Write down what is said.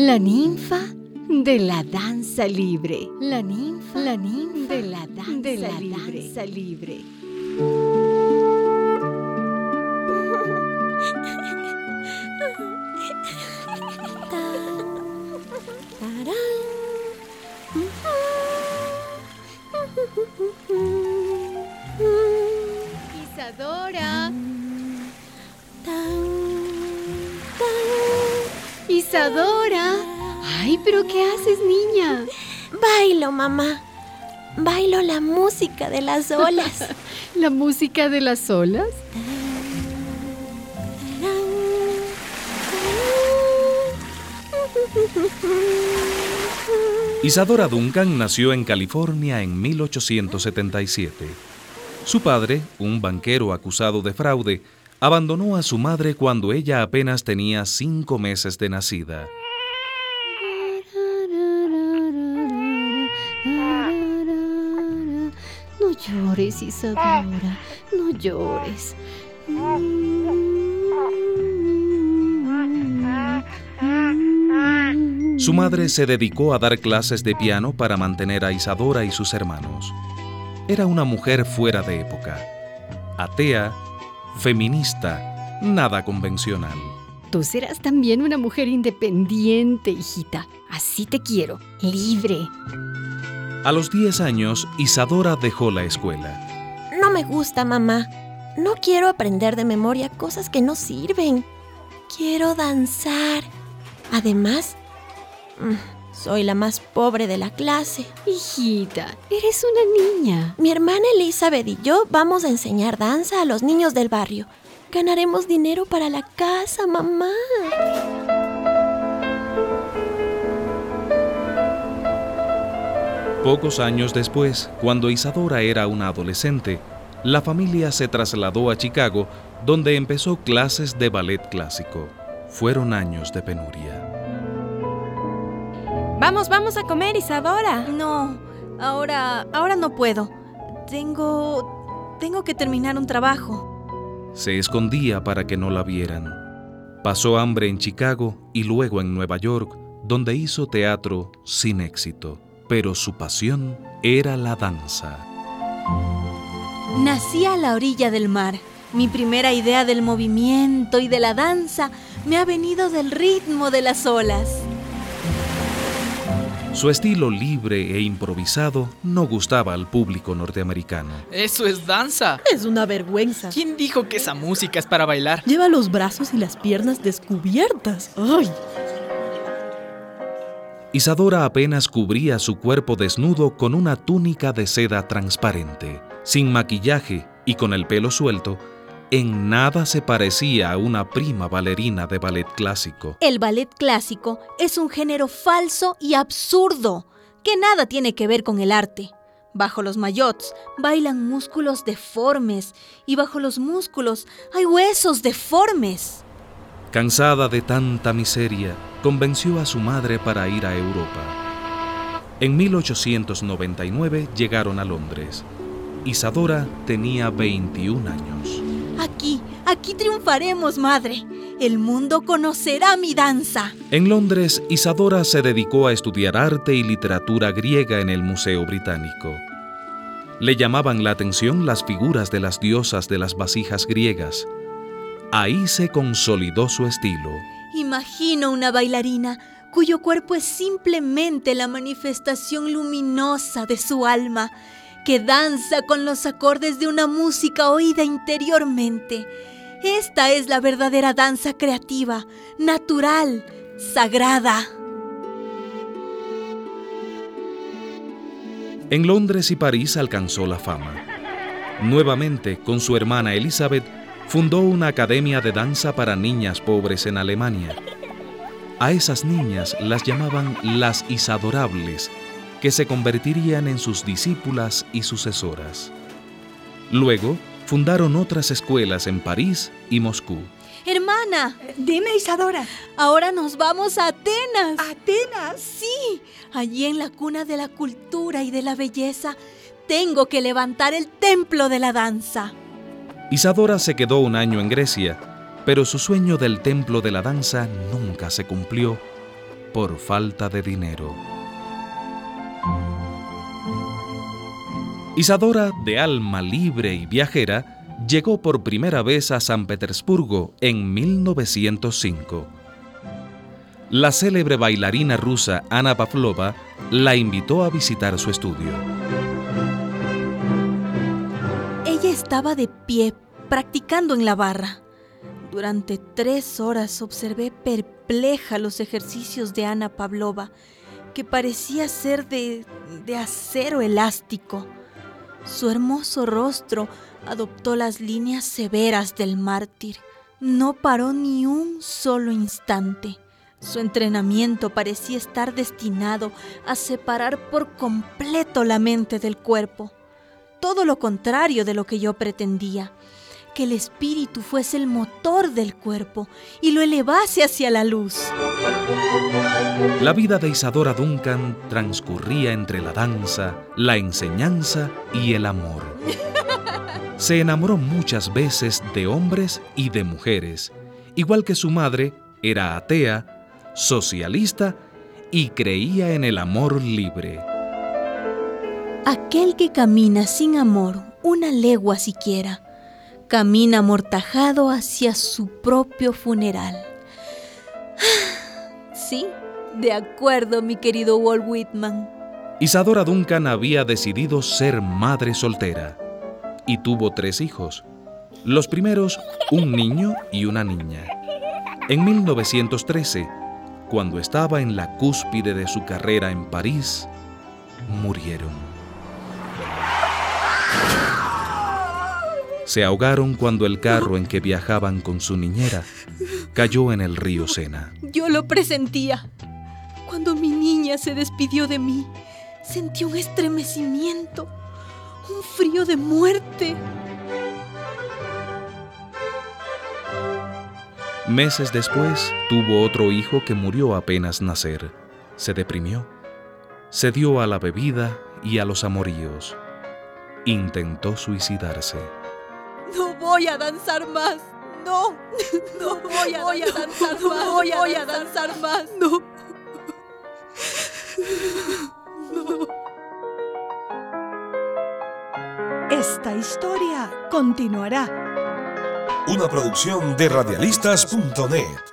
La ninfa de la danza libre. La ninfa, la ninfa de la danza. Danza libre. Isadora. Ay, pero ¿qué haces, niña? Bailo, mamá. Bailo la música de las olas. ¿La música de las olas? Isadora Duncan nació en California en 1877. Su padre, un banquero acusado de fraude, abandonó a su madre cuando ella apenas tenía cinco meses de nacida. No llores, Isadora, no llores. Su madre se dedicó a dar clases de piano para mantener a Isadora y sus hermanos. Era una mujer fuera de época, atea, feminista, nada convencional. Tú serás también una mujer independiente, hijita. Así te quiero, libre. A los 10 años, Isadora dejó la escuela. No me gusta, mamá. No quiero aprender de memoria cosas que no sirven. Quiero danzar. Además, mm, soy la más pobre de la clase. Hijita, eres una niña. Mi hermana Elizabeth y yo vamos a enseñar danza a los niños del barrio. Ganaremos dinero para la casa, mamá. Pocos años después, cuando Isadora era una adolescente, la familia se trasladó a Chicago, donde empezó clases de ballet clásico. Fueron años de penuria. Vamos, vamos a comer, Isadora. No, ahora, ahora no puedo. Tengo, tengo que terminar un trabajo. Se escondía para que no la vieran. Pasó hambre en Chicago y luego en Nueva York, donde hizo teatro sin éxito pero su pasión era la danza. Nací a la orilla del mar. Mi primera idea del movimiento y de la danza me ha venido del ritmo de las olas. Su estilo libre e improvisado no gustaba al público norteamericano. Eso es danza. Es una vergüenza. ¿Quién dijo que esa música es para bailar? Lleva los brazos y las piernas descubiertas. ¡Ay! Isadora apenas cubría su cuerpo desnudo con una túnica de seda transparente. Sin maquillaje y con el pelo suelto, en nada se parecía a una prima bailarina de ballet clásico. El ballet clásico es un género falso y absurdo, que nada tiene que ver con el arte. Bajo los maillots bailan músculos deformes y bajo los músculos hay huesos deformes. Cansada de tanta miseria, convenció a su madre para ir a Europa. En 1899 llegaron a Londres. Isadora tenía 21 años. Aquí, aquí triunfaremos, madre. El mundo conocerá mi danza. En Londres, Isadora se dedicó a estudiar arte y literatura griega en el Museo Británico. Le llamaban la atención las figuras de las diosas de las vasijas griegas, Ahí se consolidó su estilo. Imagino una bailarina cuyo cuerpo es simplemente la manifestación luminosa de su alma, que danza con los acordes de una música oída interiormente. Esta es la verdadera danza creativa, natural, sagrada. En Londres y París alcanzó la fama. Nuevamente, con su hermana Elizabeth, fundó una academia de danza para niñas pobres en Alemania. A esas niñas las llamaban las Isadorables, que se convertirían en sus discípulas y sucesoras. Luego, fundaron otras escuelas en París y Moscú. Hermana, dime Isadora. Ahora nos vamos a Atenas. ¿Atenas? Sí, allí en la cuna de la cultura y de la belleza, tengo que levantar el templo de la danza. Isadora se quedó un año en Grecia, pero su sueño del templo de la danza nunca se cumplió por falta de dinero. Isadora, de alma libre y viajera, llegó por primera vez a San Petersburgo en 1905. La célebre bailarina rusa Ana Pavlova la invitó a visitar su estudio. Ella estaba de pie, practicando en la barra. Durante tres horas observé perpleja los ejercicios de Ana Pavlova, que parecía ser de, de acero elástico. Su hermoso rostro adoptó las líneas severas del mártir. No paró ni un solo instante. Su entrenamiento parecía estar destinado a separar por completo la mente del cuerpo. Todo lo contrario de lo que yo pretendía, que el espíritu fuese el motor del cuerpo y lo elevase hacia la luz. La vida de Isadora Duncan transcurría entre la danza, la enseñanza y el amor. Se enamoró muchas veces de hombres y de mujeres, igual que su madre era atea, socialista y creía en el amor libre. Aquel que camina sin amor una legua siquiera, camina amortajado hacia su propio funeral. Sí, de acuerdo, mi querido Walt Whitman. Isadora Duncan había decidido ser madre soltera y tuvo tres hijos. Los primeros, un niño y una niña. En 1913, cuando estaba en la cúspide de su carrera en París, murieron. Se ahogaron cuando el carro en que viajaban con su niñera cayó en el río Sena. Yo lo presentía. Cuando mi niña se despidió de mí, sentí un estremecimiento, un frío de muerte. Meses después, tuvo otro hijo que murió apenas nacer. Se deprimió. Se dio a la bebida y a los amoríos. Intentó suicidarse. Voy a danzar más. No, no voy a, voy a danzar más. No voy a, voy a danzar más. No. no. Esta historia continuará. Una producción de radialistas.net.